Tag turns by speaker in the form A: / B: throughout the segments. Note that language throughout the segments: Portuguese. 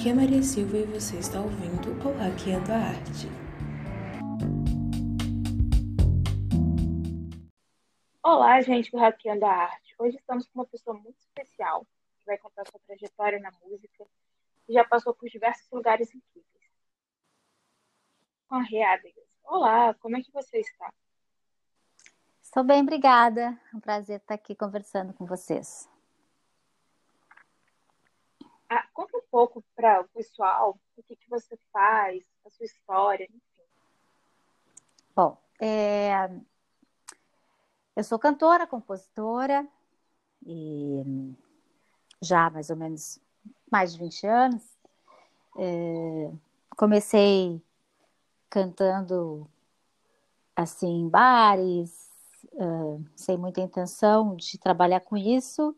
A: Aqui é Maria Silva e você está ouvindo o Hackeando a Arte.
B: Olá, gente do Hackeando a Arte. Hoje estamos com uma pessoa muito especial que vai contar sua trajetória na música e já passou por diversos lugares incríveis. Com a Readegas. Olá, como é que você está?
C: Estou bem, obrigada. É um prazer estar aqui conversando com vocês.
B: Ah, conta um pouco para o pessoal o que, que você faz, a sua história, enfim.
C: Bom, é... eu sou cantora, compositora e já há mais ou menos mais de 20 anos. É... Comecei cantando assim em bares, uh, sem muita intenção de trabalhar com isso.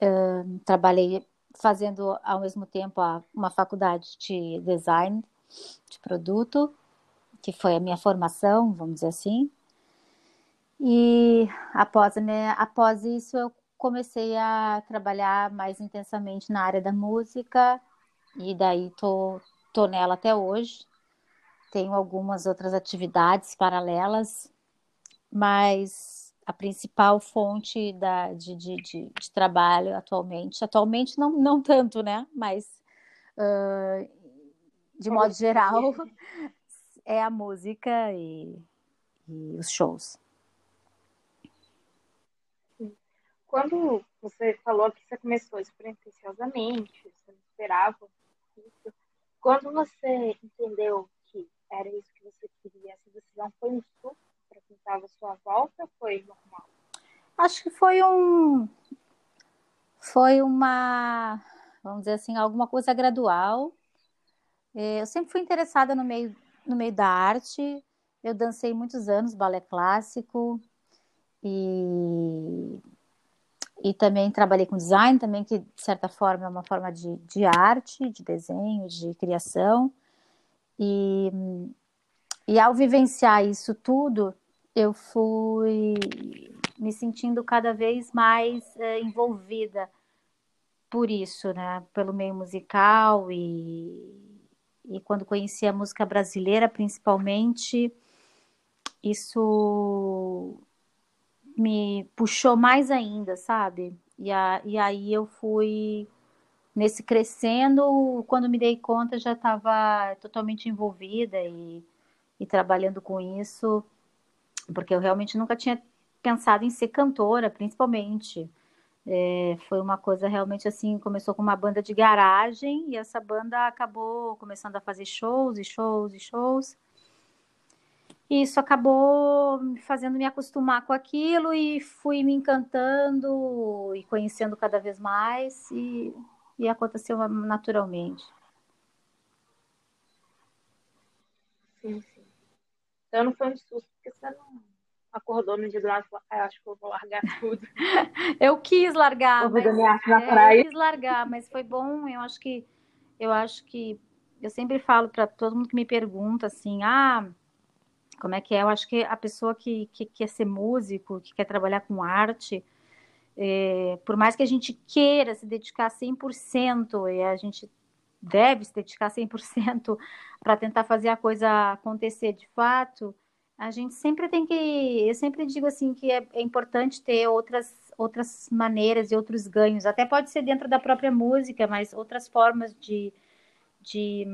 C: Uh, trabalhei fazendo ao mesmo tempo uma faculdade de design de produto, que foi a minha formação, vamos dizer assim. E após, minha, após isso, eu comecei a trabalhar mais intensamente na área da música, e daí tô, tô nela até hoje. Tenho algumas outras atividades paralelas, mas a principal fonte da, de, de, de, de, trabalho atualmente. Atualmente não, não tanto, né? Mas uh, de modo geral é a música e, e os shows.
B: Quando você falou que você começou despretensiosamente, você não esperava isso, quando você entendeu que era isso que você queria, essa decisão foi um susto quem estava à sua volta foi normal?
C: Acho que foi um. Foi uma. Vamos dizer assim, alguma coisa gradual. É, eu sempre fui interessada no meio, no meio da arte. Eu dancei muitos anos balé clássico e, e também trabalhei com design, também que de certa forma é uma forma de, de arte, de desenho, de criação. E, e ao vivenciar isso tudo, eu fui me sentindo cada vez mais é, envolvida por isso, né? Pelo meio musical e, e quando conheci a música brasileira, principalmente, isso me puxou mais ainda, sabe? E, a, e aí eu fui nesse crescendo, quando me dei conta já estava totalmente envolvida e, e trabalhando com isso porque eu realmente nunca tinha pensado em ser cantora, principalmente. É, foi uma coisa realmente assim, começou com uma banda de garagem e essa banda acabou começando a fazer shows e shows e shows. E isso acabou fazendo me acostumar com aquilo e fui me encantando e conhecendo cada vez mais e, e aconteceu naturalmente.
B: Sim, Então não foi um susto, porque você não acordou no dia do lado e acho que eu vou largar tudo.
C: eu quis largar.
B: Vou mas, é.
C: Eu quis largar, mas foi bom. Eu acho que eu acho que eu sempre falo para todo mundo que me pergunta assim, ah, como é que é? Eu acho que a pessoa que, que quer ser músico, que quer trabalhar com arte, é, por mais que a gente queira se dedicar 100%, e a gente deve se dedicar 100% para tentar fazer a coisa acontecer de fato, a gente sempre tem que. Eu sempre digo assim que é, é, importante ter outras, outras maneiras e outros ganhos. Até pode ser dentro da própria música, mas outras formas de, de,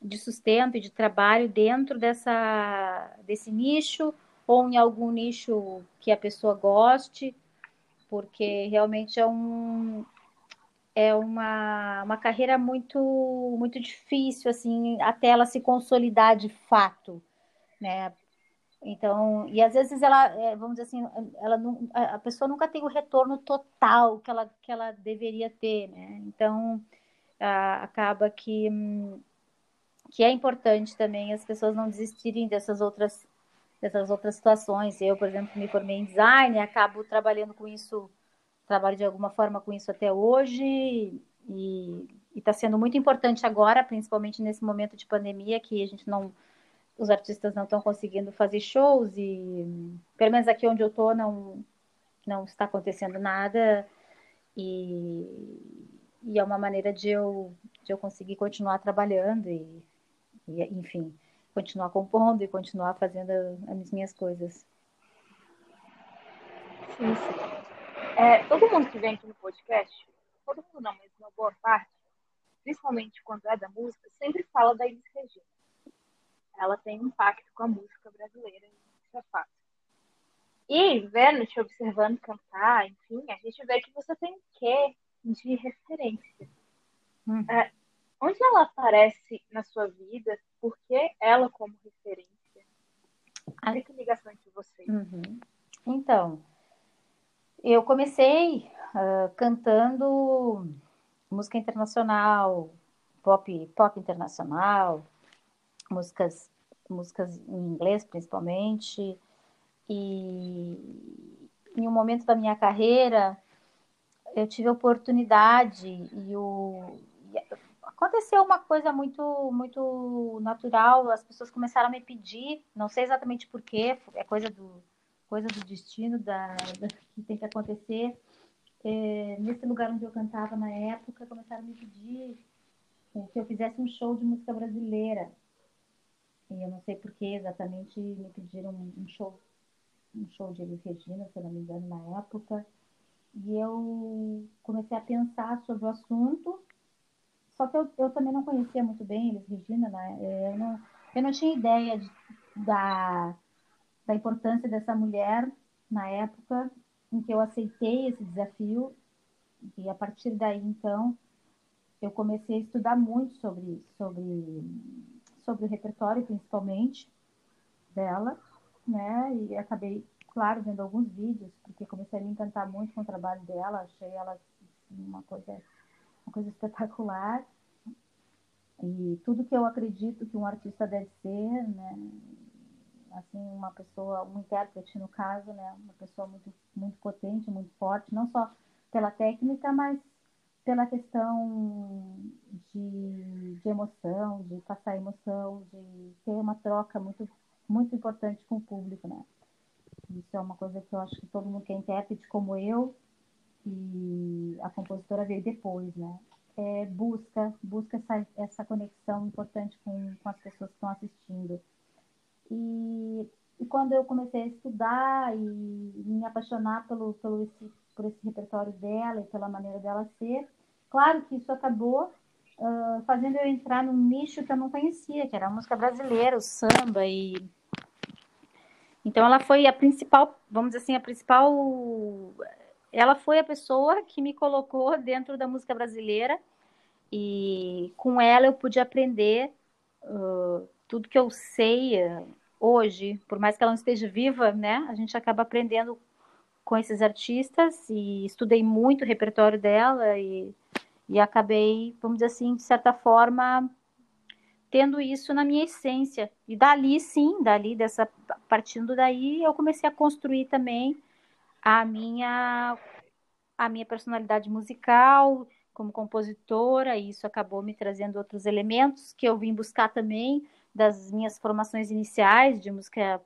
C: de sustento e de trabalho dentro dessa, desse nicho ou em algum nicho que a pessoa goste, porque realmente é um, é uma, uma carreira muito muito difícil assim até ela se consolidar de fato né? Então e às vezes ela é, vamos dizer assim ela não, a pessoa nunca tem o retorno total que ela que ela deveria ter né? Então a, acaba que que é importante também as pessoas não desistirem dessas outras dessas outras situações. Eu por exemplo me formei em design acabo trabalhando com isso trabalho de alguma forma com isso até hoje e está sendo muito importante agora, principalmente nesse momento de pandemia que a gente não, os artistas não estão conseguindo fazer shows e pelo menos aqui onde eu estou não não está acontecendo nada e, e é uma maneira de eu de eu conseguir continuar trabalhando e, e, enfim, continuar compondo e continuar fazendo as minhas coisas.
B: Sim, sim. É, todo mundo que vem aqui no podcast, todo mundo não, mas uma boa parte, principalmente quando é da música, sempre fala da Elis Regina. Ela tem um impacto com a música brasileira, isso é fato. E vendo, te observando cantar, enfim, a gente vê que você tem quê de referência. Hum. É, onde ela aparece na sua vida? Por que ela como referência? Olha que ligação entre vocês.
C: Uhum. Então, eu comecei uh, cantando música internacional, pop, pop internacional, músicas, músicas em inglês principalmente. E em um momento da minha carreira, eu tive a oportunidade e o aconteceu uma coisa muito muito natural as pessoas começaram a me pedir não sei exatamente porquê é coisa do coisa do destino da, da que tem que acontecer. É, nesse lugar onde eu cantava na época começaram a me pedir é, que eu fizesse um show de música brasileira. E eu não sei porquê exatamente me pediram um show um show de Elis Regina se eu não me engano na época. E eu comecei a pensar sobre o assunto, só que eu, eu também não conhecia muito bem eles, Regina, né? É, eu não, eu não tinha ideia de, da, da importância dessa mulher na época em que eu aceitei esse desafio. E a partir daí, então, eu comecei a estudar muito sobre, sobre, sobre o repertório, principalmente, dela, né? E acabei claro, vendo alguns vídeos, porque comecei a me encantar muito com o trabalho dela, achei ela assim, uma coisa, uma coisa espetacular. E tudo que eu acredito que um artista deve ser, né? Assim, uma pessoa, um intérprete no caso, né? Uma pessoa muito, muito potente, muito forte, não só pela técnica, mas pela questão de, de emoção, de passar emoção, de ter uma troca muito, muito importante com o público, né? Isso é uma coisa que eu acho que todo mundo que é intérprete, como eu, e a compositora veio depois, né? É, busca, busca essa, essa conexão importante com, com as pessoas que estão assistindo. E, e quando eu comecei a estudar e me apaixonar pelo, pelo esse, por esse repertório dela e pela maneira dela ser, claro que isso acabou uh, fazendo eu entrar num nicho que eu não conhecia, que era a música brasileira, o samba e então ela foi a principal, vamos dizer assim, a principal. Ela foi a pessoa que me colocou dentro da música brasileira e com ela eu pude aprender uh, tudo que eu sei uh, hoje, por mais que ela não esteja viva, né? A gente acaba aprendendo com esses artistas e estudei muito o repertório dela e, e acabei, vamos dizer assim, de certa forma, tendo isso na minha essência. E dali, sim, dali, dessa partindo daí, eu comecei a construir também a minha a minha personalidade musical como compositora, e isso acabou me trazendo outros elementos que eu vim buscar também das minhas formações iniciais de música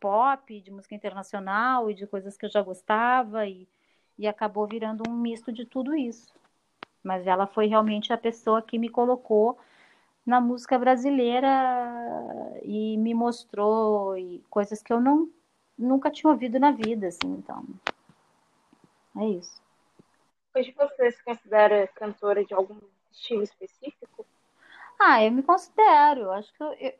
C: pop, de música internacional e de coisas que eu já gostava e, e acabou virando um misto de tudo isso. Mas ela foi realmente a pessoa que me colocou na música brasileira e me mostrou e coisas que eu não nunca tinha ouvido na vida, assim, então. É isso.
B: Hoje você se considera cantora de algum estilo específico?
C: Ah, eu me considero. Acho que eu, eu,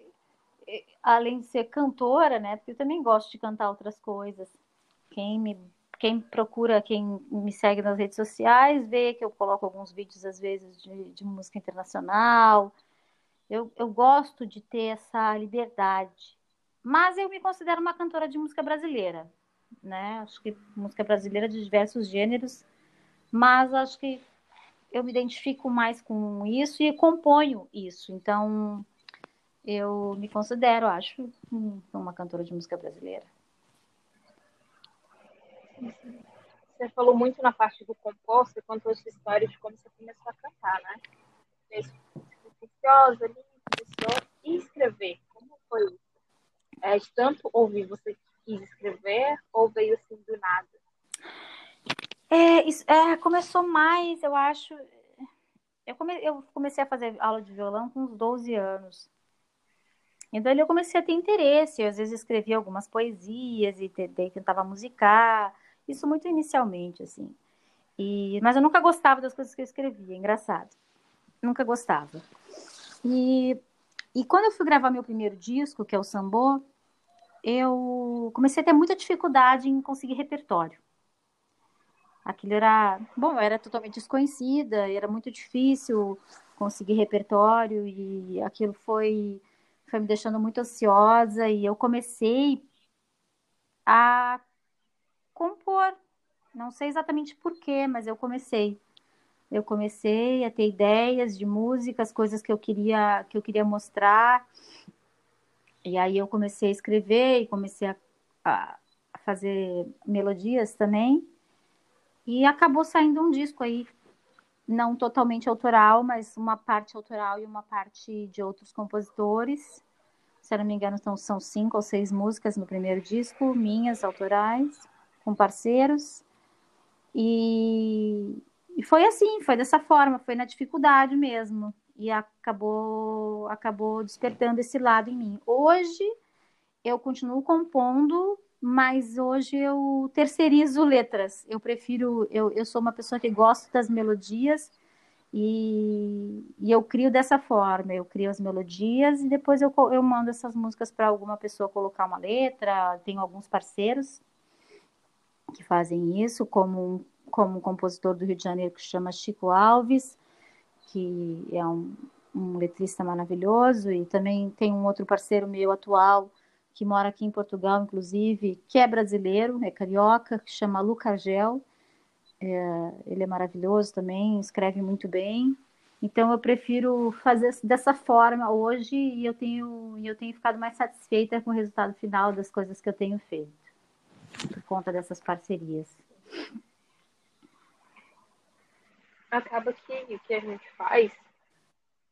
C: eu, além de ser cantora, né? Porque eu também gosto de cantar outras coisas. Quem me quem procura, quem me segue nas redes sociais, vê que eu coloco alguns vídeos, às vezes, de, de música internacional, eu, eu gosto de ter essa liberdade. Mas eu me considero uma cantora de música brasileira, né? Acho que música brasileira de diversos gêneros, mas acho que eu me identifico mais com isso e componho isso. Então, eu me considero, acho, uma cantora de música brasileira.
B: Você falou muito na parte do compor, você contou essa história de como você começou a cantar, né? silenciosa ali, começou a escrever. Como foi isso? É, de tanto ouvir, você quis escrever ou veio assim do nada?
C: É, isso, é, começou mais, eu acho. Eu, come, eu comecei a fazer aula de violão com uns 12 anos. E daí eu comecei a ter interesse. Eu, às vezes escrevia algumas poesias e tentava musicar. Isso muito inicialmente, assim. E, mas eu nunca gostava das coisas que eu escrevia, engraçado. Nunca gostava. E, e quando eu fui gravar meu primeiro disco, que é o Sambô, eu comecei a ter muita dificuldade em conseguir repertório. Aquilo era, bom, era totalmente desconhecida, era muito difícil conseguir repertório e aquilo foi foi me deixando muito ansiosa e eu comecei a compor. Não sei exatamente porquê, mas eu comecei. Eu comecei a ter ideias de músicas, coisas que eu queria que eu queria mostrar. E aí eu comecei a escrever e comecei a, a fazer melodias também. E acabou saindo um disco aí, não totalmente autoral, mas uma parte autoral e uma parte de outros compositores. Se eu não me engano, então, são cinco ou seis músicas no primeiro disco, minhas autorais, com parceiros. E, e foi assim, foi dessa forma, foi na dificuldade mesmo. E acabou, acabou despertando esse lado em mim. Hoje eu continuo compondo mas hoje eu terceirizo letras. Eu prefiro, eu, eu sou uma pessoa que gosto das melodias e, e eu crio dessa forma. Eu crio as melodias e depois eu, eu mando essas músicas para alguma pessoa colocar uma letra. Tenho alguns parceiros que fazem isso, como um, como um compositor do Rio de Janeiro que chama Chico Alves, que é um, um letrista maravilhoso, e também tem um outro parceiro meu atual que mora aqui em Portugal, inclusive, que é brasileiro, é carioca, que chama Luca Gel. É, ele é maravilhoso também, escreve muito bem. Então eu prefiro fazer dessa forma hoje e eu tenho, eu tenho ficado mais satisfeita com o resultado final das coisas que eu tenho feito, por conta dessas parcerias.
B: Acaba que o que a gente faz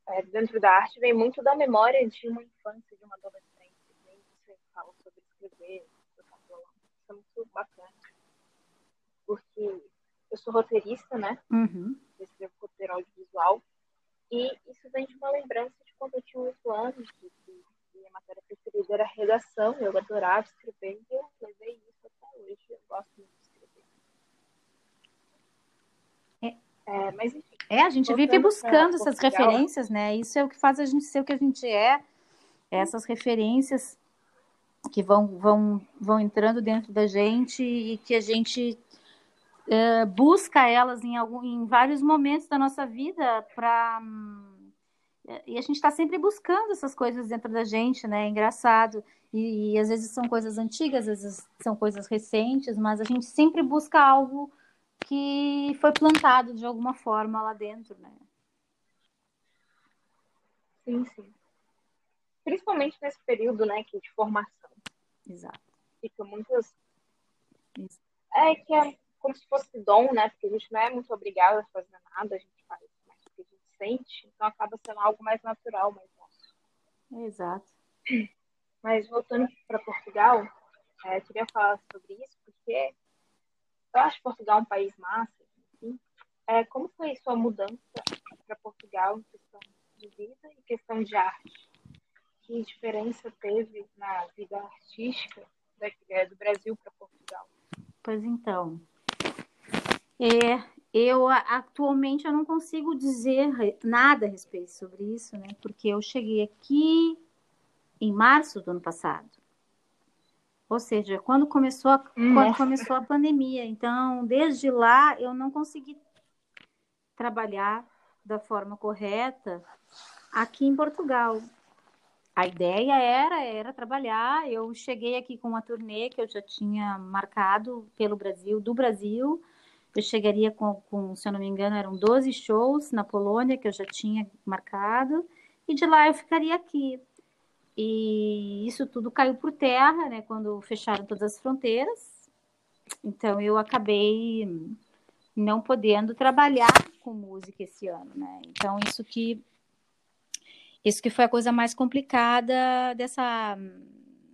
B: é, dentro da arte vem muito da memória de uma infância, de uma adolescência fala sobre escrever, tocar violão. Isso é muito bacana. Porque eu sou roteirista, né?
C: Uhum.
B: Eu escrevo roteiro audiovisual. E isso vem de uma lembrança de quando eu tinha oito anos, que, que minha matéria preferida era redação, eu adorava escrever, e eu levei isso até hoje. Eu gosto muito de escrever. É, é mas enfim.
C: É, a gente vive buscando essas referências, né? Isso é o que faz a gente ser o que a gente é. Essas referências que vão, vão, vão entrando dentro da gente e que a gente é, busca elas em, algum, em vários momentos da nossa vida para e a gente está sempre buscando essas coisas dentro da gente, né? É engraçado. E, e, às vezes são coisas antigas, às vezes são coisas recentes, mas a gente sempre busca algo que foi plantado de alguma forma lá dentro, né?
B: Sim, sim. Principalmente nesse período, né, que de formação.
C: Exato.
B: Fica muitas. É que é como se fosse dom, né? Porque a gente não é muito obrigado a fazer nada, a gente faz mais o que a gente sente, então acaba sendo algo mais natural, mais nosso.
C: Exato.
B: Mas voltando para Portugal, é, eu queria falar sobre isso, porque eu acho Portugal um país massa, enfim. É, como foi sua mudança para Portugal em questão de vida e questão de arte? Que diferença teve na vida artística é, do Brasil para Portugal?
C: Pois então, é, eu atualmente eu não consigo dizer nada a respeito sobre isso, né? Porque eu cheguei aqui em março do ano passado. Ou seja, quando começou a, quando começou a pandemia. Então, desde lá eu não consegui trabalhar da forma correta aqui em Portugal a ideia era era trabalhar. Eu cheguei aqui com uma turnê que eu já tinha marcado pelo Brasil, do Brasil. Eu chegaria com, com, se eu não me engano, eram 12 shows na Polônia que eu já tinha marcado, e de lá eu ficaria aqui. E isso tudo caiu por terra, né, quando fecharam todas as fronteiras. Então eu acabei não podendo trabalhar com música esse ano, né? Então isso que isso que foi a coisa mais complicada dessa,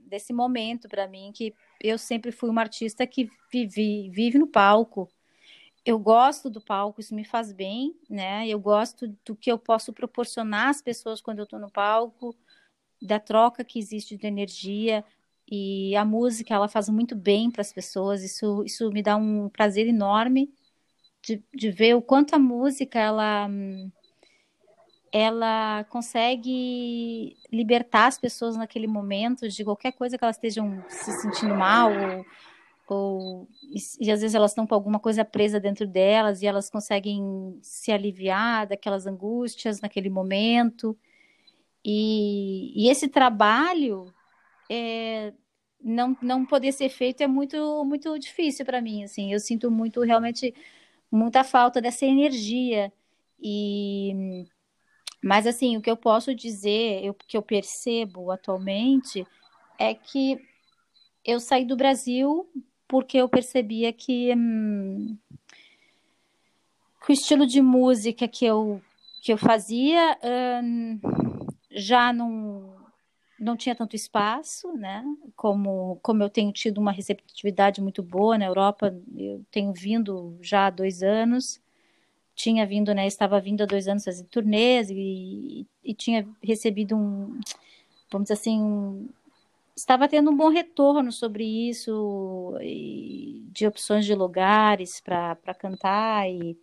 C: desse momento para mim, que eu sempre fui uma artista que vive, vive no palco. eu gosto do palco, isso me faz bem, né? Eu gosto do que eu posso proporcionar às pessoas quando eu estou no palco, da troca que existe de energia e a música ela faz muito bem para as pessoas. Isso, isso me dá um prazer enorme de, de ver o quanto a música ela ela consegue libertar as pessoas naquele momento de qualquer coisa que elas estejam se sentindo mal ou ou e, às vezes elas estão com alguma coisa presa dentro delas e elas conseguem se aliviar daquelas angústias naquele momento. E, e esse trabalho é, não, não poder ser feito é muito muito difícil para mim assim eu sinto muito realmente muita falta dessa energia e mas assim o que eu posso dizer o que eu percebo atualmente é que eu saí do Brasil porque eu percebia que, hum, que o estilo de música que eu, que eu fazia hum, já não, não tinha tanto espaço, né? Como, como eu tenho tido uma receptividade muito boa na Europa, eu tenho vindo já há dois anos, tinha vindo, né? Estava vindo há dois anos fazer turnês e, e tinha recebido um, vamos dizer assim, um, estava tendo um bom retorno sobre isso, de opções de lugares para cantar, e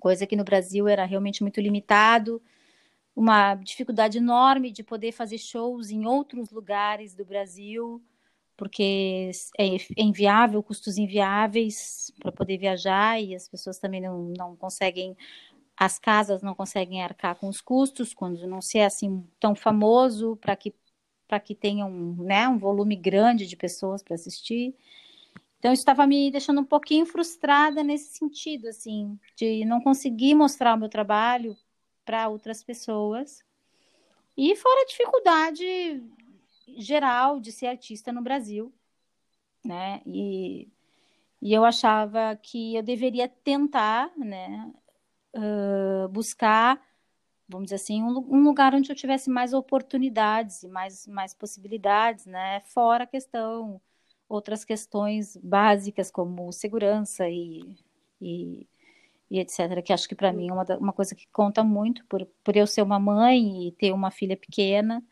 C: coisa que no Brasil era realmente muito limitado, uma dificuldade enorme de poder fazer shows em outros lugares do Brasil, porque é, é inviável, custos inviáveis para poder viajar, e as pessoas também não, não conseguem as casas não conseguem arcar com os custos quando não se é assim tão famoso para que para que tenha um, né, um volume grande de pessoas para assistir. Então, isso estava me deixando um pouquinho frustrada nesse sentido, assim, de não conseguir mostrar o meu trabalho para outras pessoas. E fora a dificuldade geral de ser artista no Brasil, né? E, e eu achava que eu deveria tentar, né, uh, buscar vamos dizer assim, um, um, lugar onde eu tivesse mais oportunidades e mais, mais possibilidades, né? Fora a questão, outras questões básicas como segurança e, e, e etc., que acho que para mim é uma, uma coisa que conta muito, por, por eu ser uma mãe e ter uma filha pequena,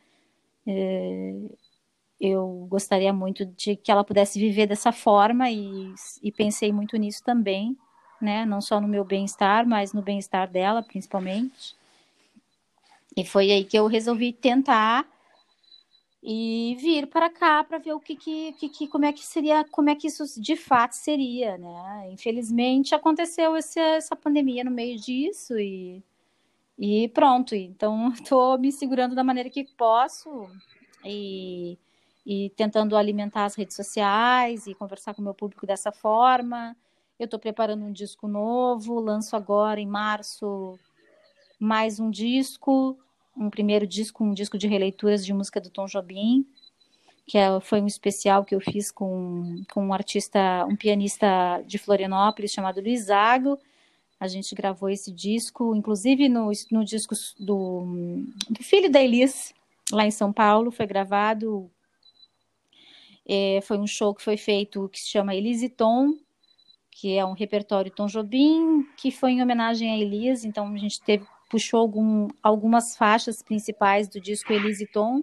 C: eu gostaria muito de que ela pudesse viver dessa forma e, e pensei muito nisso também, né? Não só no meu bem-estar, mas no bem-estar dela, principalmente. E foi aí que eu resolvi tentar e vir para cá para ver o que, que, que, como é que seria, como é que isso de fato seria, né? Infelizmente aconteceu essa, essa pandemia no meio disso e, e pronto. Então estou me segurando da maneira que posso e, e tentando alimentar as redes sociais e conversar com o meu público dessa forma. Eu estou preparando um disco novo, lanço agora em março mais um disco um primeiro disco, um disco de releituras de música do Tom Jobim, que é, foi um especial que eu fiz com, com um artista, um pianista de Florianópolis chamado Luiz Zago. A gente gravou esse disco, inclusive no, no disco do, do filho da Elis, lá em São Paulo, foi gravado. É, foi um show que foi feito que se chama Elise Tom, que é um repertório Tom Jobim, que foi em homenagem a Elis, então a gente teve puxou algum, algumas faixas principais do disco Elise Tom,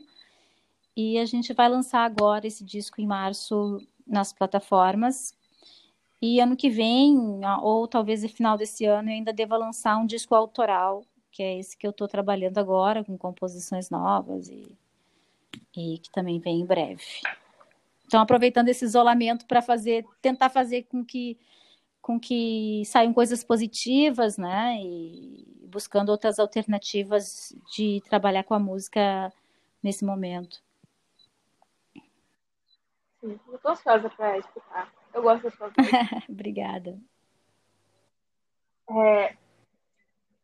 C: e a gente vai lançar agora esse disco em março nas plataformas. E ano que vem, ou talvez no final desse ano, eu ainda deva lançar um disco autoral, que é esse que eu estou trabalhando agora, com composições novas e, e que também vem em breve. Então, aproveitando esse isolamento para fazer, tentar fazer com que com que saiam coisas positivas, né? E buscando outras alternativas de trabalhar com a música nesse momento.
B: Sim, ansiosa para escutar. Eu gosto da sua voz.
C: Obrigada.
B: É,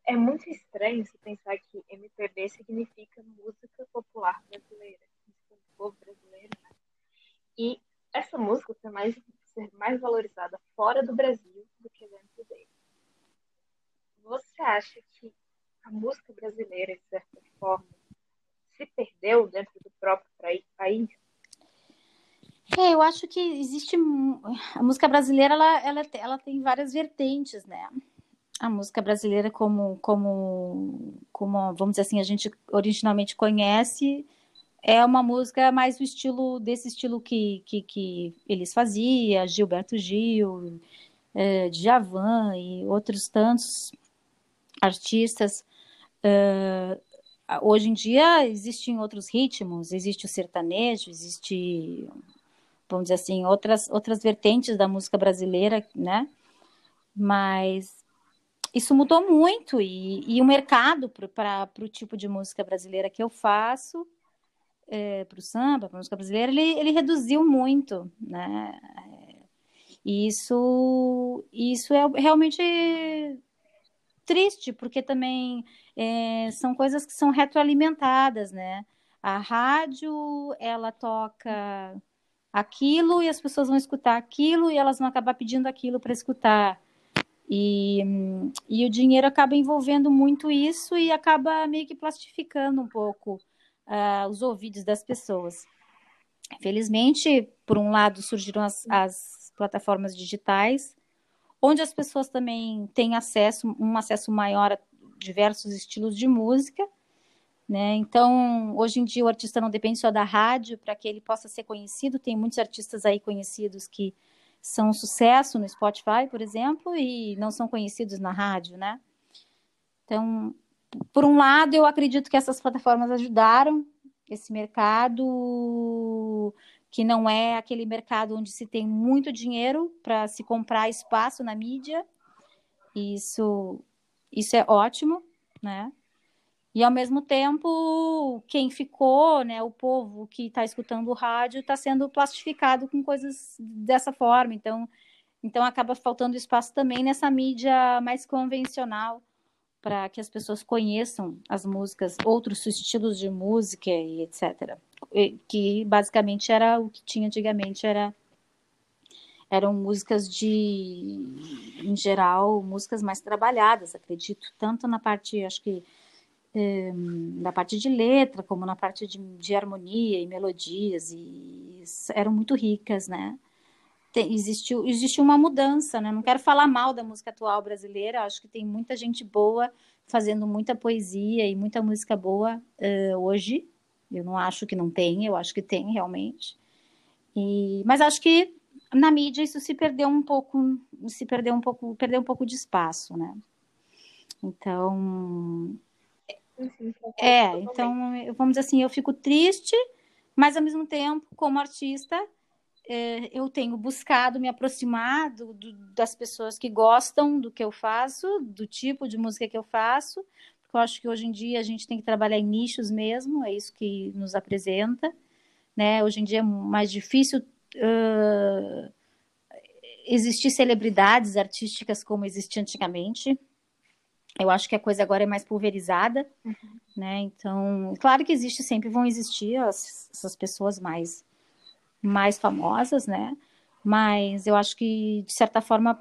B: é muito estranho se pensar que MPB significa música popular brasileira, música do povo brasileiro, né? E essa música foi mais ser mais valorizada fora do Brasil do que dentro dele. Você acha que a música brasileira, de certa forma, se perdeu dentro do próprio país?
C: É, eu acho que existe a música brasileira, ela, ela, ela tem várias vertentes, né? A música brasileira, como, como, como, vamos dizer assim, a gente originalmente conhece, é uma música mais do estilo, desse estilo que, que, que eles faziam, Gilberto Gil, é, Djavan e outros tantos artistas. Uh, hoje em dia existem outros ritmos, existe o sertanejo, existe, vamos dizer assim, outras, outras vertentes da música brasileira, né? Mas isso mudou muito e, e o mercado para o tipo de música brasileira que eu faço, é, para o samba, para a música brasileira, ele, ele reduziu muito, né? E isso, isso é realmente triste, porque também é, são coisas que são retroalimentadas, né? A rádio, ela toca aquilo e as pessoas vão escutar aquilo e elas vão acabar pedindo aquilo para escutar. E, e o dinheiro acaba envolvendo muito isso e acaba meio que plastificando um pouco uh, os ouvidos das pessoas. Felizmente, por um lado, surgiram as, as plataformas digitais, onde as pessoas também têm acesso, um acesso maior a diversos estilos de música. Né? Então, hoje em dia, o artista não depende só da rádio para que ele possa ser conhecido. Tem muitos artistas aí conhecidos que são sucesso no Spotify, por exemplo, e não são conhecidos na rádio, né? Então, por um lado, eu acredito que essas plataformas ajudaram esse mercado que não é aquele mercado onde se tem muito dinheiro para se comprar espaço na mídia. Isso, isso é ótimo, né? E ao mesmo tempo, quem ficou, né, o povo que está escutando o rádio, está sendo plastificado com coisas dessa forma. Então, então acaba faltando espaço também nessa mídia mais convencional para que as pessoas conheçam as músicas, outros estilos de música e etc. Que basicamente era o que tinha antigamente, era eram músicas de, em geral, músicas mais trabalhadas, acredito, tanto na parte, acho que, na parte de letra, como na parte de, de harmonia e melodias, e eram muito ricas, né? tem, existiu, existiu uma mudança, né? Não quero falar mal da música atual brasileira, acho que tem muita gente boa fazendo muita poesia e muita música boa uh, hoje. Eu não acho que não tem, eu acho que tem realmente. E, mas acho que na mídia isso se perdeu um pouco, se perdeu um pouco, perdeu um pouco de espaço, né? Então, é, então vamos dizer assim, eu fico triste, mas ao mesmo tempo, como artista, é, eu tenho buscado me aproximar do, do, das pessoas que gostam do que eu faço, do tipo de música que eu faço, porque eu acho que hoje em dia a gente tem que trabalhar em nichos mesmo, é isso que nos apresenta. Né? Hoje em dia é mais difícil uh, existir celebridades artísticas como existia antigamente. Eu acho que a coisa agora é mais pulverizada, uhum. né? Então, claro que existe, sempre vão existir as, essas pessoas mais mais famosas, né? Mas eu acho que, de certa forma,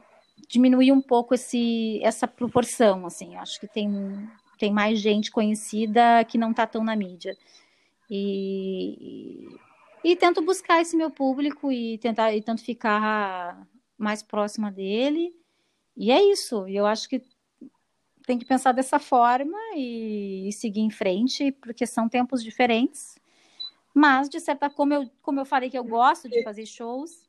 C: diminuiu um pouco esse, essa proporção, assim. Eu acho que tem, tem mais gente conhecida que não está tão na mídia. E, e, e, tento buscar esse meu público e tentar e tento ficar mais próxima dele. E é isso. Eu acho que tem que pensar dessa forma e, e seguir em frente, porque são tempos diferentes. Mas, de certa como eu, como eu falei que eu gosto de fazer shows,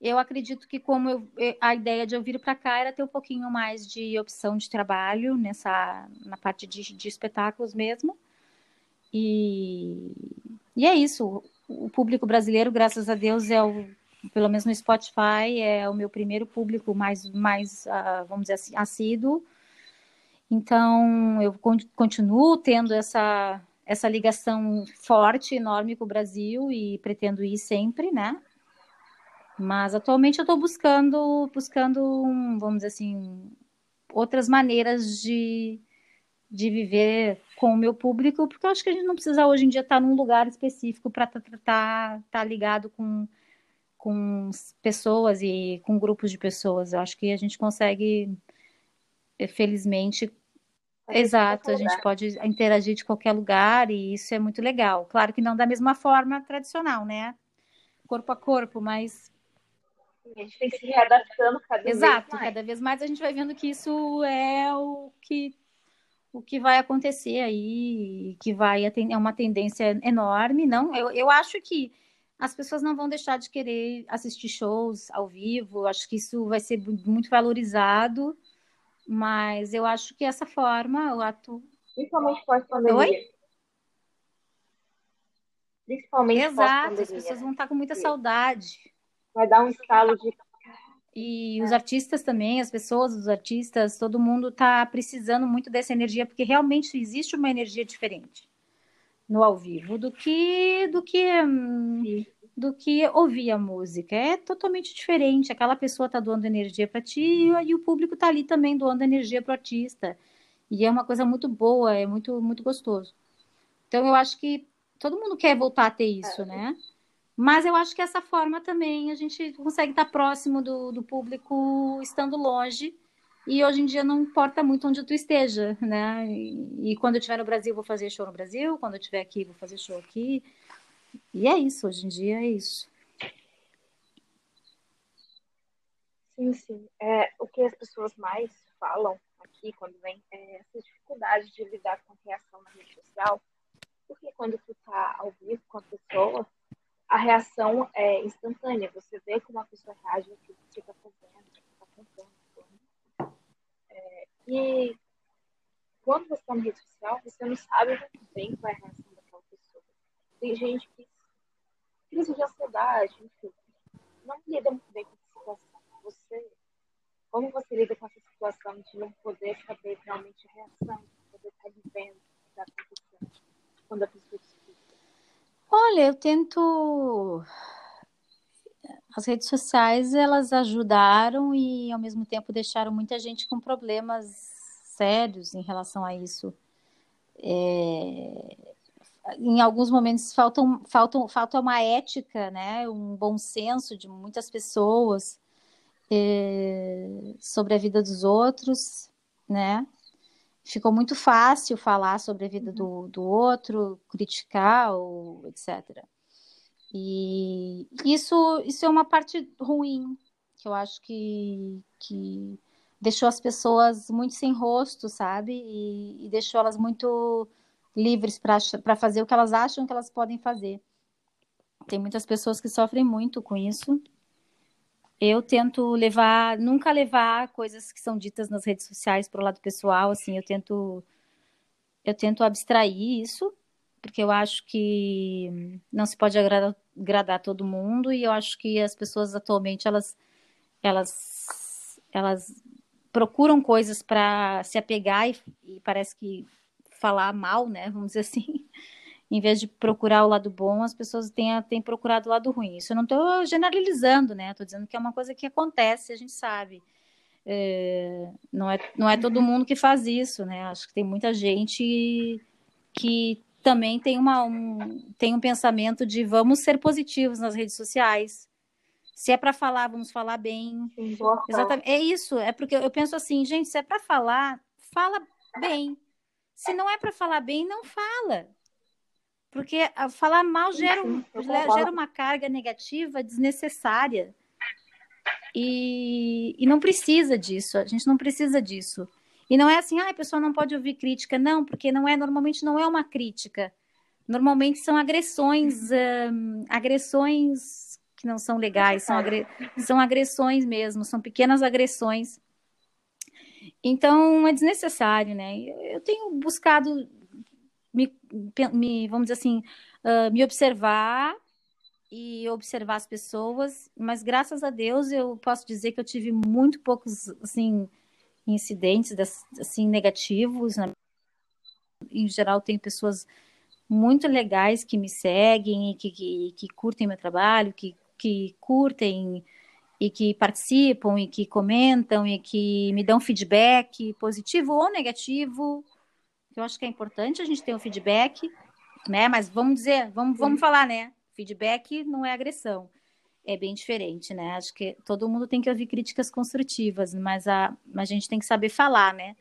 C: eu acredito que como eu, a ideia de eu vir para cá era ter um pouquinho mais de opção de trabalho nessa na parte de, de espetáculos mesmo. E, e é isso. O público brasileiro, graças a Deus, é o pelo menos no Spotify é o meu primeiro público mais mais uh, vamos dizer assim assíduo. Então eu continuo tendo essa essa ligação forte, enorme com o Brasil e pretendo ir sempre, né? Mas atualmente eu estou buscando, buscando, vamos dizer assim, outras maneiras de, de viver com o meu público, porque eu acho que a gente não precisa hoje em dia estar num lugar específico para estar tá, tá, tá ligado com, com pessoas e com grupos de pessoas. Eu acho que a gente consegue, felizmente, Exato, a gente pode interagir de qualquer lugar e isso é muito legal. Claro que não da mesma forma tradicional, né? corpo a corpo, mas
B: a gente tem que se readaptando cada
C: Exato,
B: vez mais.
C: cada vez mais a gente vai vendo que isso é o que o que vai acontecer aí, que vai é uma tendência enorme, não? Eu, eu acho que as pessoas não vão deixar de querer assistir shows ao vivo, acho que isso vai ser muito valorizado, mas eu acho que essa forma, o ato.
B: Principalmente pós-pandemia. Oi?
C: Principalmente Exato, as pessoas vão estar com muita saudade.
B: Vai dar um estalo de.
C: E os artistas também, as pessoas, os artistas, todo mundo está precisando muito dessa energia, porque realmente existe uma energia diferente no ao vivo do que do que hum, do que ouvir a música. É totalmente diferente. Aquela pessoa está doando energia para ti e o público está ali também doando energia para o artista. E é uma coisa muito boa, é muito muito gostoso. Então eu acho que todo mundo quer voltar a ter isso, é. né? Mas eu acho que essa forma também a gente consegue estar próximo do, do público estando longe. E hoje em dia não importa muito onde tu esteja, né? E, e, quando eu estiver no Brasil, vou fazer show no Brasil. Quando eu estiver aqui, vou fazer show aqui. E é isso, hoje em dia é isso.
B: Sim, sim. É, o que as pessoas mais falam aqui quando vem é essa dificuldade de lidar com a reação na rede social. Porque quando tu tá ao vivo com a pessoa, a reação é instantânea. Você vê como a pessoa reage ao que você está fazendo, o que está contando. É, e quando você está na rede social, você não sabe bem qual é a reação daquela pessoa. Tem gente crise de ansiedade, enfim, não lida muito bem com essa situação. Você, como você lida com essa situação de não poder saber realmente a reação, de poder estar vivendo o que está acontecendo quando a pessoa te
C: Olha, eu tento. As redes sociais elas ajudaram e ao mesmo tempo deixaram muita gente com problemas sérios em relação a isso. É... Em alguns momentos faltam, faltam, falta uma ética, né? um bom senso de muitas pessoas é... sobre a vida dos outros, né? ficou muito fácil falar sobre a vida do, uhum. do outro, criticar, ou etc. E isso, isso é uma parte ruim, que eu acho que, que deixou as pessoas muito sem rosto, sabe? E, e deixou elas muito livres para fazer o que elas acham que elas podem fazer. Tem muitas pessoas que sofrem muito com isso eu tento levar, nunca levar coisas que são ditas nas redes sociais para o lado pessoal, assim, eu tento eu tento abstrair isso, porque eu acho que não se pode agradar, agradar todo mundo e eu acho que as pessoas atualmente elas elas elas procuram coisas para se apegar e, e parece que falar mal, né, vamos dizer assim em vez de procurar o lado bom, as pessoas têm, têm procurado o lado ruim. Isso eu não estou generalizando, né? Estou dizendo que é uma coisa que acontece, a gente sabe. É, não, é, não é todo mundo que faz isso, né? Acho que tem muita gente que também tem, uma, um, tem um pensamento de vamos ser positivos nas redes sociais. Se é para falar, vamos falar bem. Exatamente. É isso. É porque eu penso assim, gente, se é para falar, fala bem. Se não é para falar bem, não fala. Porque falar mal gera, gera uma carga negativa desnecessária. E, e não precisa disso, a gente não precisa disso. E não é assim, ah, a pessoa não pode ouvir crítica, não, porque não é, normalmente não é uma crítica. Normalmente são agressões, um, agressões que não são legais, são, agre são agressões mesmo, são pequenas agressões. Então é desnecessário, né? Eu tenho buscado me, me vamos dizer assim, uh, me observar e observar as pessoas, mas graças a Deus eu posso dizer que eu tive muito poucos assim incidentes assim negativos. Né? Em geral, tem pessoas muito legais que me seguem que, que, que curtem meu trabalho, que, que curtem e que participam e que comentam e que me dão feedback positivo ou negativo eu acho que é importante a gente ter um feedback, né? Mas vamos dizer, vamos, vamos falar, né? Feedback não é agressão. É bem diferente, né? Acho que todo mundo tem que ouvir críticas construtivas, mas a, a gente tem que saber falar, né?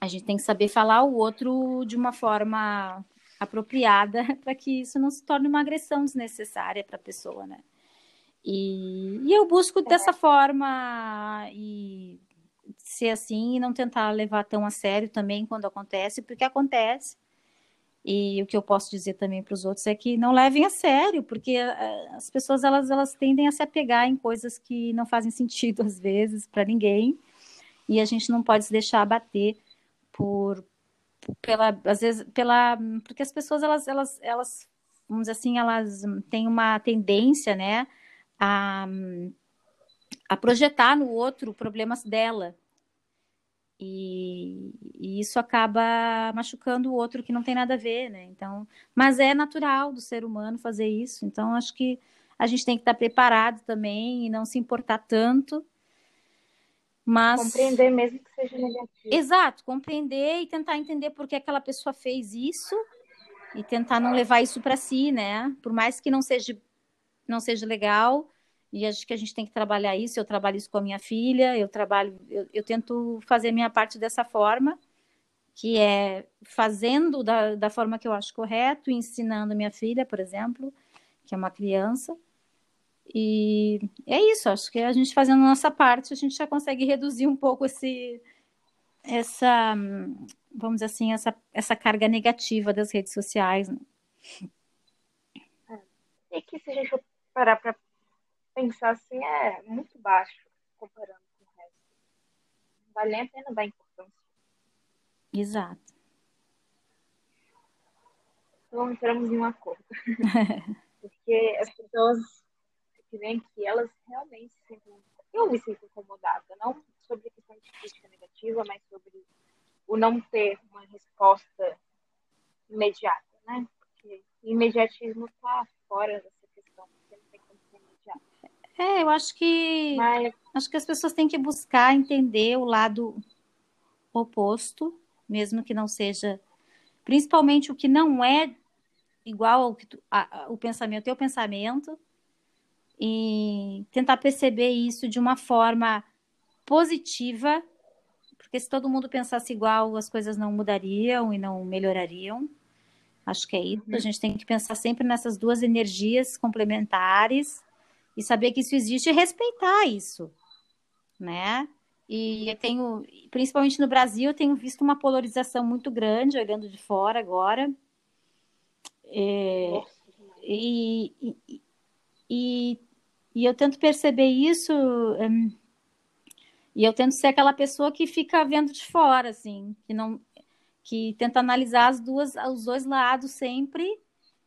C: A gente tem que saber falar o outro de uma forma apropriada para que isso não se torne uma agressão desnecessária para a pessoa, né? E, e eu busco dessa forma e ser assim e não tentar levar tão a sério também quando acontece, porque acontece. E o que eu posso dizer também para os outros é que não levem a sério, porque eh, as pessoas elas, elas tendem a se apegar em coisas que não fazem sentido às vezes para ninguém, e a gente não pode se deixar abater por pela às vezes pela porque as pessoas elas elas elas vamos dizer assim, elas têm uma tendência, né, a, a projetar no outro problemas dela. E, e, isso acaba machucando o outro que não tem nada a ver, né? Então, mas é natural do ser humano fazer isso. Então, acho que a gente tem que estar preparado também e não se importar tanto. Mas
B: compreender mesmo que seja negativo.
C: Exato, compreender e tentar entender por que aquela pessoa fez isso e tentar não levar isso para si, né? Por mais que não seja não seja legal, e acho que a gente tem que trabalhar isso. Eu trabalho isso com a minha filha, eu trabalho, eu, eu tento fazer a minha parte dessa forma, que é fazendo da, da forma que eu acho correto, ensinando minha filha, por exemplo, que é uma criança. E é isso, acho que a gente fazendo a nossa parte, a gente já consegue reduzir um pouco esse, essa, vamos dizer assim, essa, essa carga negativa das redes sociais. Né?
B: É. Que se a gente parar para pensar assim, é muito baixo comparando com o resto. Vale nem a pena dar importância.
C: Exato.
B: Então entramos em um acordo. Porque as pessoas que vêm aqui, elas realmente se sentem. Eu me sinto incomodada, não sobre a questão de crítica negativa, mas sobre o não ter uma resposta imediata, né? Porque imediatismo está fora questão.
C: É, eu acho que Mas... acho que as pessoas têm que buscar entender o lado oposto, mesmo que não seja, principalmente o que não é igual ao que tu, a, a, o pensamento, teu pensamento, e tentar perceber isso de uma forma positiva, porque se todo mundo pensasse igual, as coisas não mudariam e não melhorariam. Acho que é isso. A uhum. gente tem que pensar sempre nessas duas energias complementares e saber que isso existe e respeitar isso, né? E eu tenho, principalmente no Brasil, eu tenho visto uma polarização muito grande olhando de fora agora. É, e, e, e, e, eu tento perceber isso, um, e eu tento ser aquela pessoa que fica vendo de fora, assim, que não que tenta analisar as duas, os dois lados sempre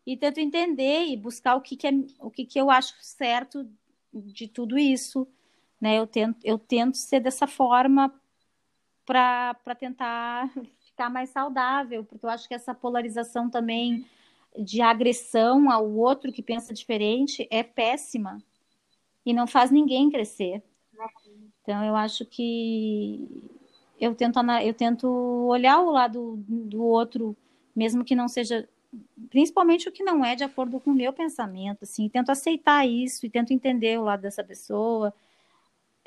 C: e tento entender e buscar o que, que é o que, que eu acho certo de tudo isso, né? Eu tento eu tento ser dessa forma para tentar ficar mais saudável, porque eu acho que essa polarização também de agressão ao outro que pensa diferente é péssima e não faz ninguém crescer. Então eu acho que eu tento eu tento olhar o lado do outro, mesmo que não seja principalmente o que não é de acordo com o meu pensamento, assim, tento aceitar isso e tento entender o lado dessa pessoa.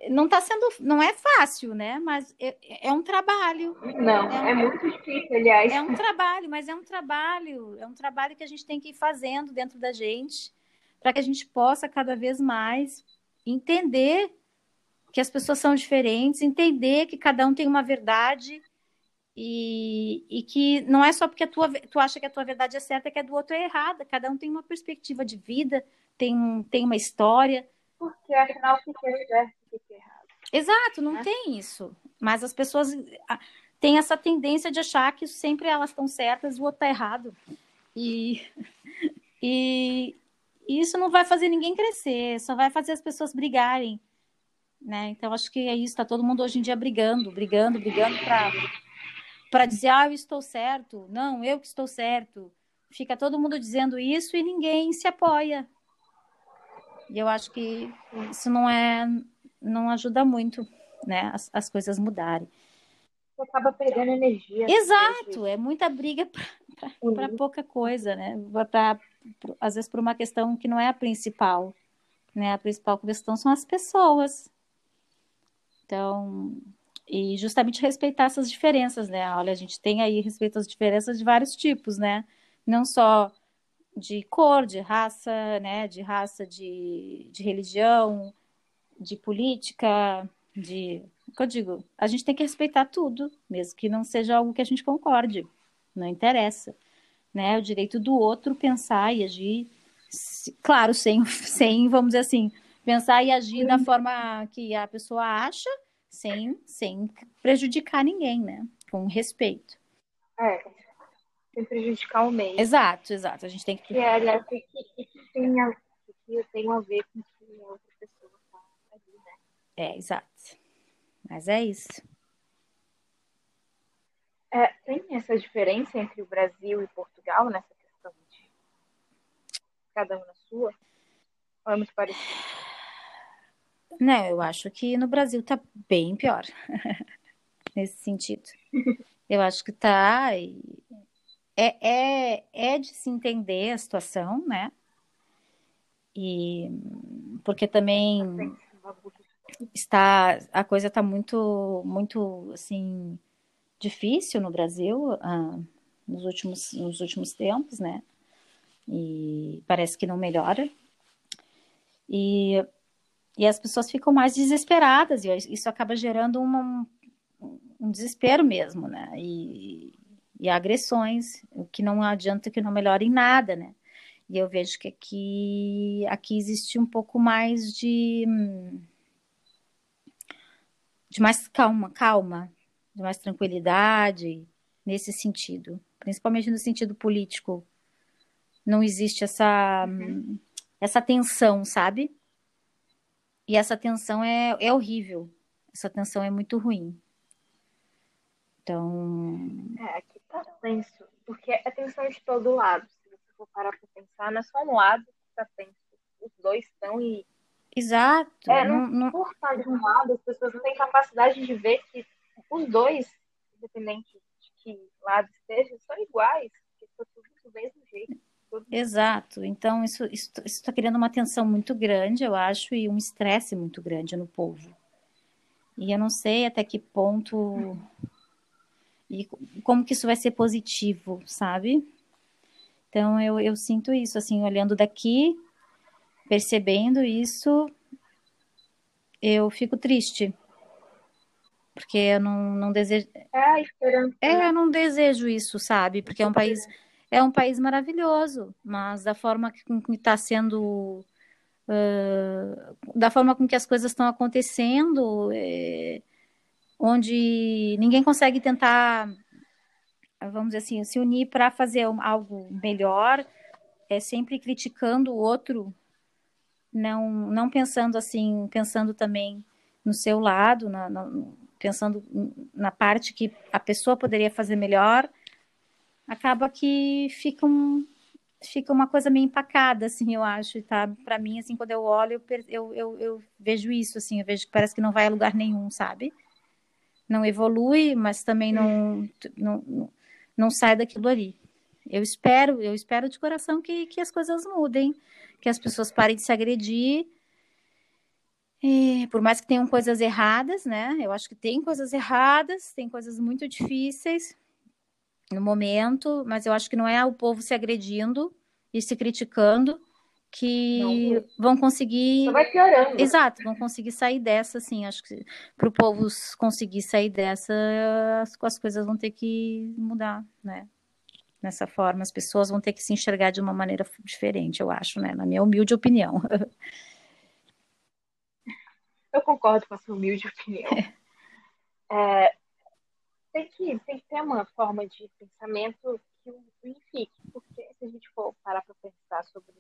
C: Não está sendo, não é fácil, né? Mas é, é um trabalho.
B: Não, é, um, é, muito difícil, aliás.
C: É um trabalho, mas é um trabalho, é um trabalho que a gente tem que ir fazendo dentro da gente, para que a gente possa cada vez mais entender que as pessoas são diferentes, entender que cada um tem uma verdade e, e, que não é só porque a tua, tu acha que a tua verdade é certa que a do outro é errada. Cada um tem uma perspectiva de vida, tem, tem uma história.
B: Porque afinal o que é certo e o que é errado.
C: Exato, não né? tem isso. Mas as pessoas têm essa tendência de achar que sempre elas estão certas e o outro está errado. E, e, e isso não vai fazer ninguém crescer, só vai fazer as pessoas brigarem. Né? Então, acho que é isso, está todo mundo hoje em dia brigando, brigando, brigando para para dizer, ah, eu estou certo, não, eu que estou certo. Fica todo mundo dizendo isso e ninguém se apoia. E eu acho que isso não é, não ajuda muito, né, as, as coisas mudarem.
B: Você acaba perdendo energia.
C: Exato, é muita briga para pouca coisa, né? Pra, às vezes por uma questão que não é a principal, né? A principal questão são as pessoas. Então, e justamente respeitar essas diferenças, né? Olha, a gente tem aí respeito às diferenças de vários tipos, né? não só de cor, de raça, né, de raça, de, de religião, de política, de, o que eu digo, a gente tem que respeitar tudo, mesmo que não seja algo que a gente concorde, não interessa, né, o direito do outro pensar e agir, claro, sem, sem, vamos dizer assim, pensar e agir da forma que a pessoa acha, sem, sem prejudicar ninguém, né, com respeito.
B: É, sem prejudicar o meio.
C: Exato, exato. A gente tem que.
B: Que, aliás, que, que, que, tem, a, que tem a ver com que a outra pessoa está ali, né?
C: É, exato. Mas é isso.
B: É, tem essa diferença entre o Brasil e Portugal nessa questão de cada um na sua? Ou é muito parecido?
C: Não, eu acho que no Brasil tá bem pior nesse sentido. Eu acho que tá. É, é, é de se entender a situação, né? E porque também está a coisa está muito muito assim difícil no Brasil ah, nos últimos nos últimos tempos, né? E parece que não melhora. E, e as pessoas ficam mais desesperadas e isso acaba gerando uma, um desespero mesmo, né? E, e agressões, o que não adianta que não melhore em nada, né? E eu vejo que aqui, aqui existe um pouco mais de, de mais calma, calma, de mais tranquilidade nesse sentido, principalmente no sentido político. Não existe essa, uhum. essa tensão, sabe? E essa tensão é, é horrível. Essa tensão é muito ruim. Então.
B: É, aqui tá tenso, porque é tensão de todo lado. Se você for parar pra pensar, não é só um lado que tá tenso. Os dois estão e.
C: Exato.
B: É, não, não... por estar de um lado, as pessoas não têm capacidade de ver que os dois, independente de que lado esteja, são iguais, que estão tudo do mesmo jeito.
C: Exato. Então, isso está criando uma tensão muito grande, eu acho, e um estresse muito grande no povo. E eu não sei até que ponto e como que isso vai ser positivo, sabe? Então eu, eu sinto isso, assim, olhando daqui, percebendo isso, eu fico triste. Porque eu não, não desejo.
B: É.
C: É, eu não desejo isso, sabe? Porque é um país. É um país maravilhoso, mas da forma que está sendo. Uh, da forma com que as coisas estão acontecendo, é, onde ninguém consegue tentar, vamos dizer assim, se unir para fazer algo melhor, é sempre criticando o outro, não, não pensando assim, pensando também no seu lado, na, na, pensando na parte que a pessoa poderia fazer melhor, acaba que fica, um, fica uma coisa meio empacada, assim, eu acho, tá? Para mim, assim, quando eu olho, eu, eu, eu, vejo isso, assim, eu vejo que parece que não vai a lugar nenhum, sabe? não evolui, mas também não, não, não sai daquilo ali. Eu espero, eu espero de coração que, que as coisas mudem, que as pessoas parem de se agredir. E, por mais que tenham coisas erradas, né? Eu acho que tem coisas erradas, tem coisas muito difíceis no momento, mas eu acho que não é o povo se agredindo e se criticando, que não, vão conseguir.
B: Só vai piorando.
C: Exato, vão conseguir sair dessa, assim. Acho que para o povo conseguir sair dessa, as, as coisas vão ter que mudar, né? Nessa forma, as pessoas vão ter que se enxergar de uma maneira diferente, eu acho, né? Na minha humilde opinião.
B: Eu concordo com a sua humilde opinião. É, tem, que, tem que ter uma forma de pensamento que unifique, porque se a gente for parar para pensar sobre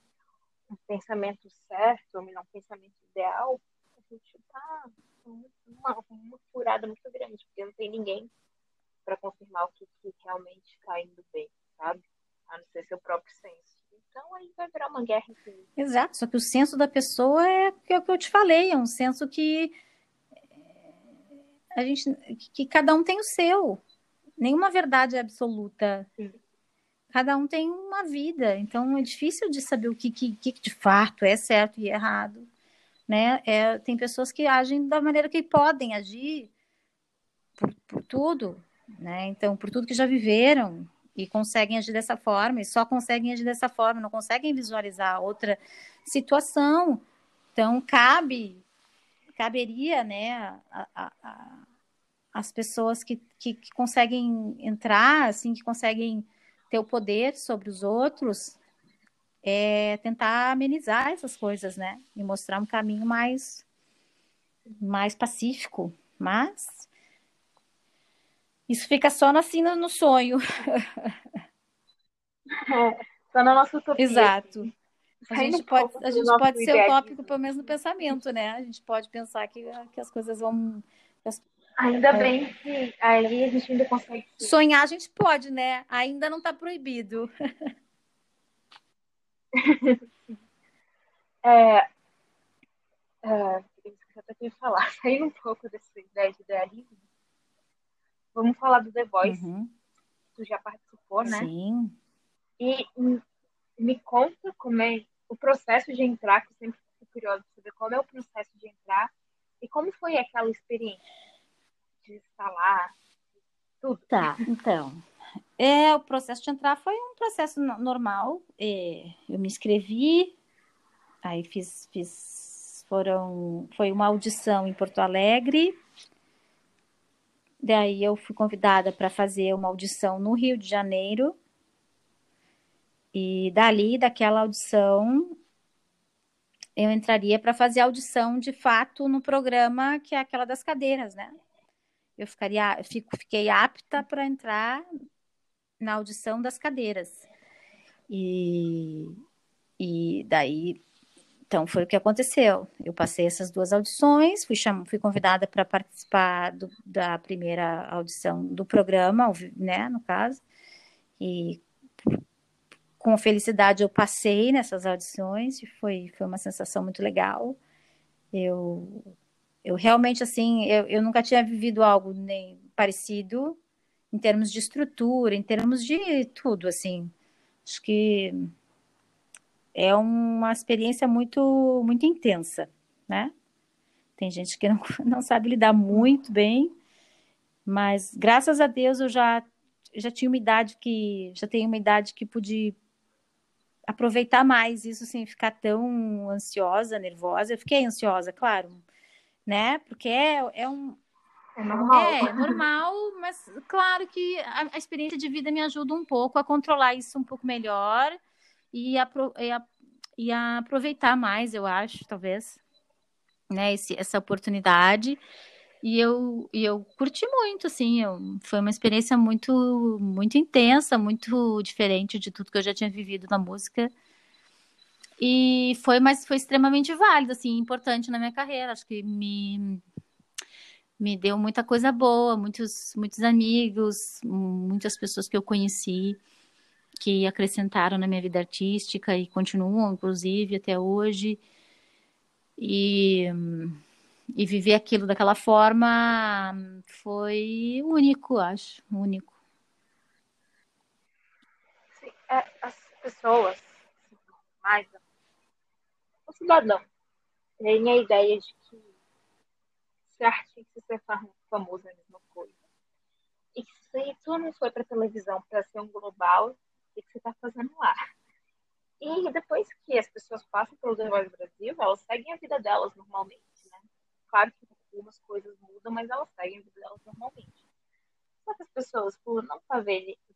B: um pensamento certo, ou melhor, um pensamento ideal, a gente está uma, uma furada muito grande, porque não tem ninguém para confirmar o que, que realmente está indo bem, sabe? A não ser seu próprio senso. Então aí vai virar uma guerra infinita.
C: Exato, só que o senso da pessoa é o que eu te falei, é um senso que a gente que cada um tem o seu. Nenhuma verdade é absoluta. Sim cada um tem uma vida, então é difícil de saber o que, que, que de fato é certo e errado. Né? É, tem pessoas que agem da maneira que podem agir por, por tudo, né? Então, por tudo que já viveram e conseguem agir dessa forma, e só conseguem agir dessa forma, não conseguem visualizar outra situação. Então, cabe, caberia, né, a, a, a, as pessoas que, que, que, conseguem entrar, assim, que conseguem ter o poder sobre os outros, é tentar amenizar essas coisas, né, e mostrar um caminho mais, mais pacífico, mas isso fica só assim no, no sonho.
B: É, só na nossa utopia.
C: Exato. A gente pode, a gente pode ser utópico pelo menos no pensamento, né? A gente pode pensar que, que as coisas vão. As...
B: Ainda é. bem que aí a gente ainda consegue.
C: Sonhar a gente pode, né? Ainda não está proibido.
B: é, é, eu até que falar, saindo um pouco dessa ideia de idealismo, Vamos falar do The Voice. Uhum. Tu já participou, né?
C: Sim.
B: E me conta como é o processo de entrar, que eu sempre fico curiosa de saber como é o processo de entrar e como foi aquela experiência de lá, tudo.
C: Tá, então. É, o processo de entrar foi um processo normal. É, eu me inscrevi, aí fiz, fiz, foram, foi uma audição em Porto Alegre, Daí eu fui convidada para fazer uma audição no Rio de Janeiro. E dali, daquela audição, eu entraria para fazer audição de fato no programa que é aquela das cadeiras, né? Eu ficaria, fico, fiquei apta para entrar na audição das cadeiras. E, e daí então, foi o que aconteceu. Eu passei essas duas audições, fui, cham... fui convidada para participar do, da primeira audição do programa, né, no caso, e com felicidade eu passei nessas audições e foi, foi uma sensação muito legal. Eu, eu realmente, assim, eu, eu nunca tinha vivido algo nem parecido em termos de estrutura, em termos de tudo, assim. Acho que é uma experiência muito, muito intensa, né? Tem gente que não, não sabe lidar muito bem, mas graças a Deus eu já, já tinha uma idade que, já tenho uma idade que pude aproveitar mais isso sem ficar tão ansiosa, nervosa. Eu fiquei ansiosa, claro, né? Porque é, é um,
B: é normal.
C: É, é normal, mas claro que a, a, experiência de vida me ajuda um pouco a controlar isso um pouco melhor e, apro e, a, e a aproveitar mais, eu acho, talvez, né, esse, essa oportunidade. E eu, e eu curti muito, assim, eu, foi uma experiência muito, muito intensa, muito diferente de tudo que eu já tinha vivido na música. E foi, mas foi extremamente válido, assim, importante na minha carreira. Acho que me, me deu muita coisa boa, muitos, muitos amigos, muitas pessoas que eu conheci que acrescentaram na minha vida artística e continuam, inclusive, até hoje. E, e viver aquilo daquela forma foi único, acho, único.
B: Sim, é, as pessoas, mais o cidadão, tem a ideia de que ser artista e ser famoso é a mesma coisa. E se tu não foi para televisão para ser um global, que, que você está fazendo lá. E depois que as pessoas passam pelo Voice Brasil, elas seguem a vida delas normalmente? Claro que algumas coisas mudam, mas elas seguem a vida delas normalmente. Só que as pessoas, por não estar tá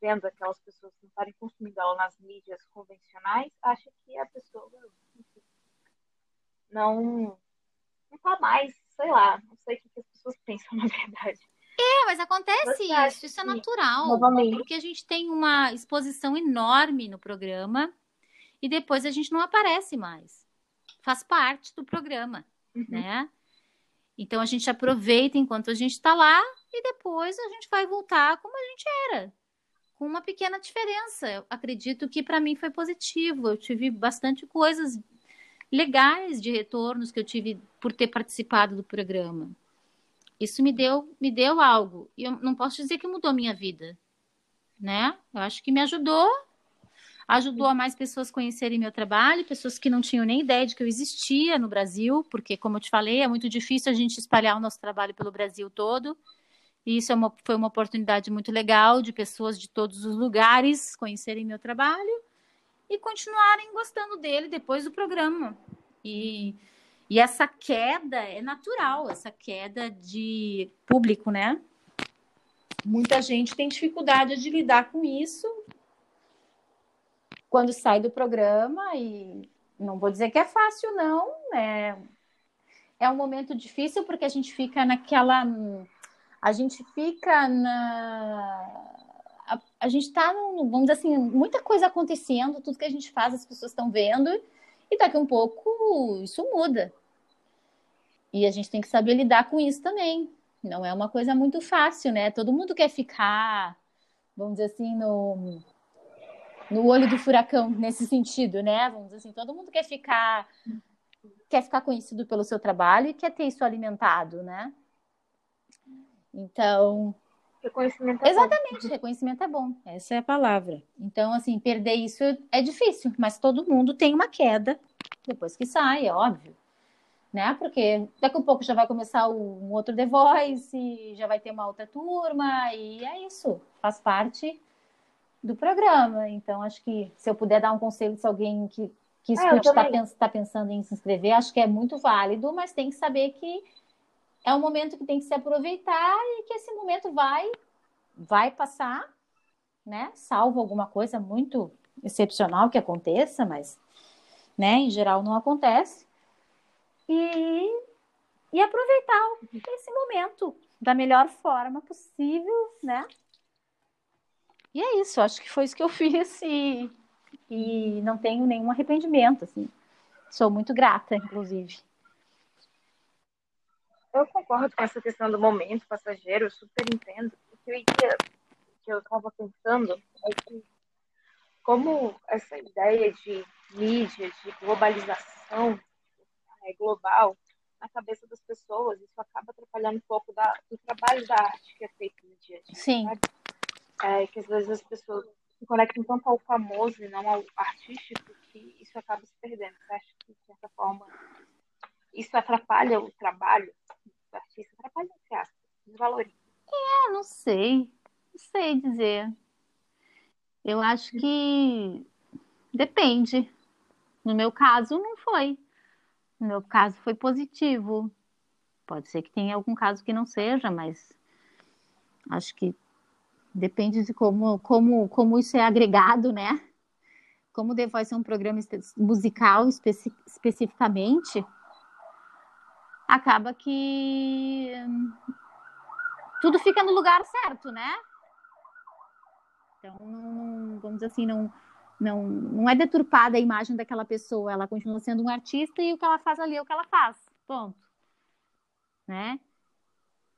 B: vendo aquelas pessoas que não estarem consumindo ela nas mídias convencionais, acham que a pessoa não não tá mais, sei lá, não sei o que as pessoas pensam na verdade.
C: É, mas acontece isso, isso é natural.
B: Novamente.
C: Porque a gente tem uma exposição enorme no programa e depois a gente não aparece mais. Faz parte do programa, uhum. né? Então a gente aproveita enquanto a gente está lá e depois a gente vai voltar como a gente era, com uma pequena diferença. Eu acredito que para mim foi positivo. Eu tive bastante coisas legais de retornos que eu tive por ter participado do programa. Isso me deu, me deu algo. E eu não posso dizer que mudou a minha vida, né? Eu acho que me ajudou, ajudou a mais pessoas conhecerem meu trabalho, pessoas que não tinham nem ideia de que eu existia no Brasil, porque, como eu te falei, é muito difícil a gente espalhar o nosso trabalho pelo Brasil todo. E isso é uma, foi uma oportunidade muito legal de pessoas de todos os lugares conhecerem meu trabalho e continuarem gostando dele depois do programa. E, e essa queda é natural, essa queda de público, né? Muita gente tem dificuldade de lidar com isso quando sai do programa e não vou dizer que é fácil, não. É, é um momento difícil porque a gente fica naquela. A gente fica na. A, a gente está, vamos dizer assim, muita coisa acontecendo, tudo que a gente faz, as pessoas estão vendo, e daqui um pouco isso muda. E a gente tem que saber lidar com isso também. Não é uma coisa muito fácil, né? Todo mundo quer ficar, vamos dizer assim, no, no olho do furacão nesse sentido, né? Vamos dizer assim, todo mundo quer ficar quer ficar conhecido pelo seu trabalho e quer ter isso alimentado, né? Então,
B: reconhecimento é
C: exatamente,
B: bom.
C: reconhecimento é bom. Essa é a palavra. Então, assim, perder isso é difícil, mas todo mundo tem uma queda depois que sai, é óbvio. Né? Porque daqui a pouco já vai começar um outro The Voice, já vai ter uma outra turma, e é isso, faz parte do programa. Então, acho que se eu puder dar um conselho se alguém que, que
B: Ah,
C: escute está tá pensando em se inscrever, acho que é muito válido, mas tem que saber que é um momento que tem que se aproveitar e que esse momento vai vai passar, né? Salvo alguma coisa muito excepcional que aconteça, mas né, em geral não acontece. E, e aproveitar esse momento da melhor forma possível, né? E é isso, acho que foi isso que eu fiz e, e não tenho nenhum arrependimento, assim. Sou muito grata, inclusive.
B: Eu concordo com essa questão do momento passageiro, eu super entendo. O que eu, ia, que eu estava pensando é que, como essa ideia de mídia, de globalização é, global, na cabeça das pessoas, isso acaba atrapalhando um pouco da, do trabalho da arte que é feito no dia a dia.
C: Sim.
B: sabe? É, que às vezes as pessoas se conectam tanto ao famoso e não ao artístico que isso acaba se perdendo. Você acha que, de certa forma, isso atrapalha o trabalho do artista? Atrapalha, entre aspas, desvaloriza.
C: Ah, não sei, não sei dizer. Eu acho que depende. No meu caso, não foi. No meu caso, foi positivo. Pode ser que tenha algum caso que não seja, mas acho que depende de como, como, como isso é agregado, né? Como o The Voice é um programa musical especi- especificamente, acaba que hum, tudo fica no lugar certo, né? Então, não, vamos dizer assim, não, não, não é deturpada a imagem daquela pessoa, ela continua sendo um artista e o que ela faz ali é o que ela faz, ponto. Né?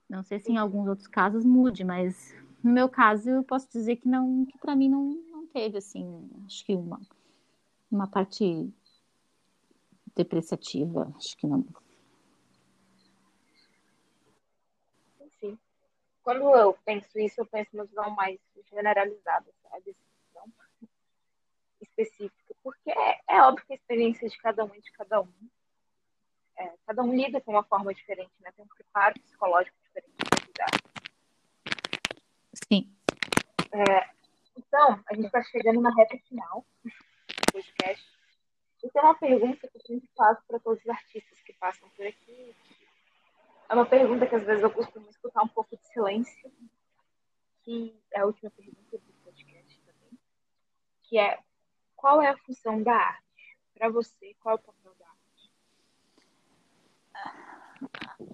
C: Não sei se em alguns outros casos mude, mas no meu caso eu posso dizer que não, que para mim não, não teve assim, acho que uma, uma parte depreciativa, acho que não.
B: Enfim, quando eu penso isso, eu penso numa visão mais generalizada, sabe? Não específica. Porque é, é óbvio que a experiência de cada um é de cada um. É, cada um lida com uma forma diferente, né? Tem um preparo psicológico diferente para lidar.
C: Sim.
B: Então, a gente está chegando na reta final do podcast. E tem uma pergunta que eu sempre faço para todos os artistas que passam por aqui. É uma pergunta que às vezes eu costumo escutar um pouco de silêncio, que é a última pergunta do podcast também, que é qual é a função da arte? Para você, qual é o papel da arte?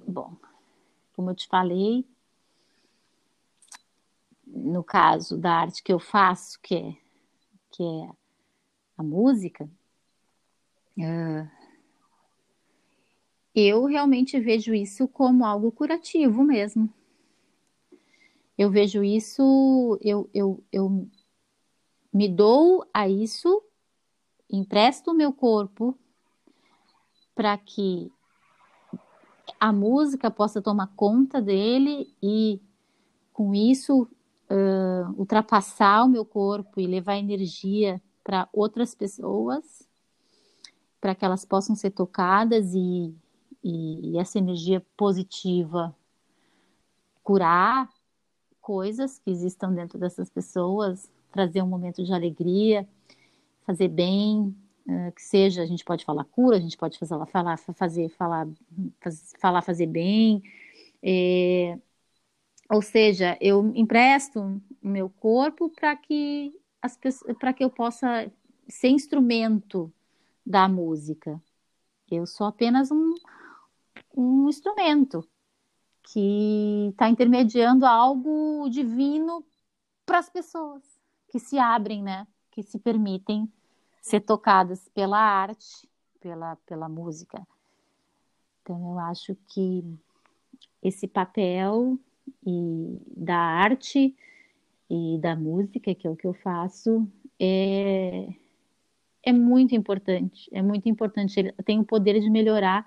C: Bom, como eu te falei, no caso da arte que eu faço, que é, que é a música, ah, eu realmente vejo isso como algo curativo mesmo. Eu vejo isso, eu, eu, eu me dou a isso, empresto o meu corpo para que a música possa tomar conta dele e, com isso, uh, ultrapassar o meu corpo e levar energia para outras pessoas, para que elas possam ser tocadas e, e, e essa energia positiva curar coisas que existam dentro dessas pessoas, trazer um momento de alegria, fazer bem, que seja, a gente pode falar cura, a gente pode fazer, falar, fazer, falar, faz, falar, fazer bem, é, ou seja, eu empresto o meu corpo para que as para que eu possa ser instrumento da música. Eu sou apenas um, um instrumento que está intermediando algo divino para as pessoas que se abrem, né? Que se permitem ser tocadas pela arte, pela, pela música. Então, eu acho que esse papel e da arte e da música, que é o que eu faço, é, é muito importante. É muito importante. Ele tem o poder de melhorar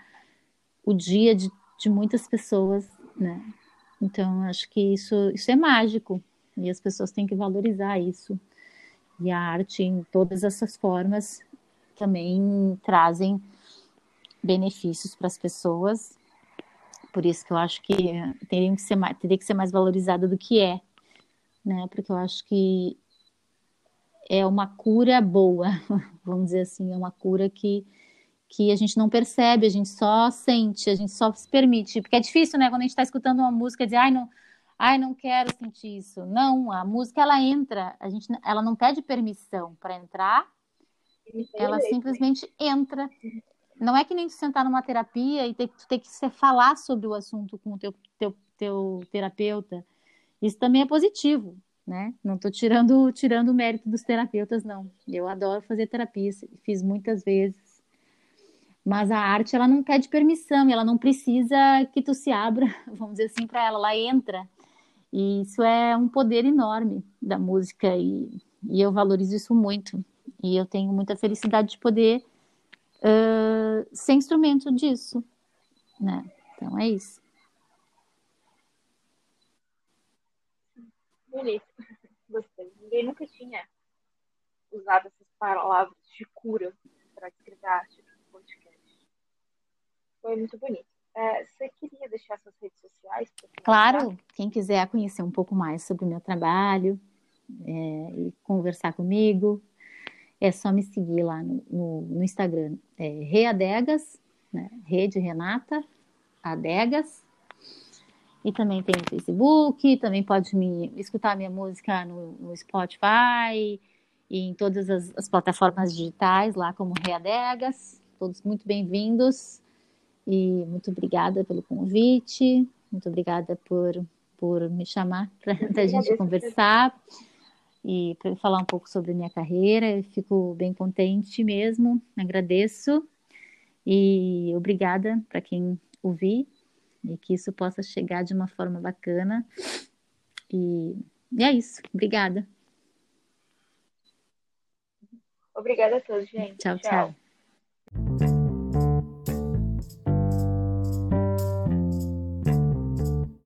C: o dia de, de muitas pessoas, né? Então, acho que isso, isso é mágico e as pessoas têm que valorizar isso. E a arte, em todas essas formas, também trazem benefícios para as pessoas. Por isso que eu acho que teria que ser mais, teria que ser mais valorizada do que é, né? Porque eu acho que é uma cura boa, vamos dizer assim, é uma cura que, que a gente não percebe, a gente só sente, a gente só se permite, porque é difícil, né, quando a gente está escutando uma música dizer, ai, não, ai, não quero sentir isso. Não, a música, ela entra, a gente, ela não pede permissão para entrar, ela simplesmente entra. Não é que nem tu sentar numa terapia e ter, tu ter que falar sobre o assunto com o teu, teu, teu terapeuta. Isso também é positivo, né? Não estou tirando, tirando o mérito dos terapeutas, não. Eu adoro fazer terapia, fiz muitas vezes. Mas a arte, ela não pede permissão, ela não precisa que tu se abra, vamos dizer assim, para ela, ela entra. E isso é um poder enorme da música e, e eu valorizo isso muito. E eu tenho muita felicidade de poder uh, ser instrumento disso, né? Então é isso.
B: Bonito. Gostei. Ninguém nunca tinha usado essas palavras de cura para escrever arte no podcast. Foi muito bonito. É, você queria deixar suas redes sociais?
C: Claro, quem quiser conhecer um pouco mais sobre o meu trabalho é, e conversar comigo, é só me seguir lá no, no, no Instagram, é Readegas, né? Rede Renata Adegas, e também tem o Facebook, também pode me escutar minha música no, no Spotify e em todas as, as, plataformas digitais, lá como Readegas. Todos muito bem-vindos e muito obrigada pelo convite, muito obrigada por, por me chamar para a gente conversar e para falar um pouco sobre minha carreira. Eu fico bem contente mesmo, agradeço e obrigada para quem ouvir e que isso possa chegar de uma forma bacana. E, e é isso. Obrigada.
B: Obrigada a todos, gente.
C: tchau. tchau. tchau.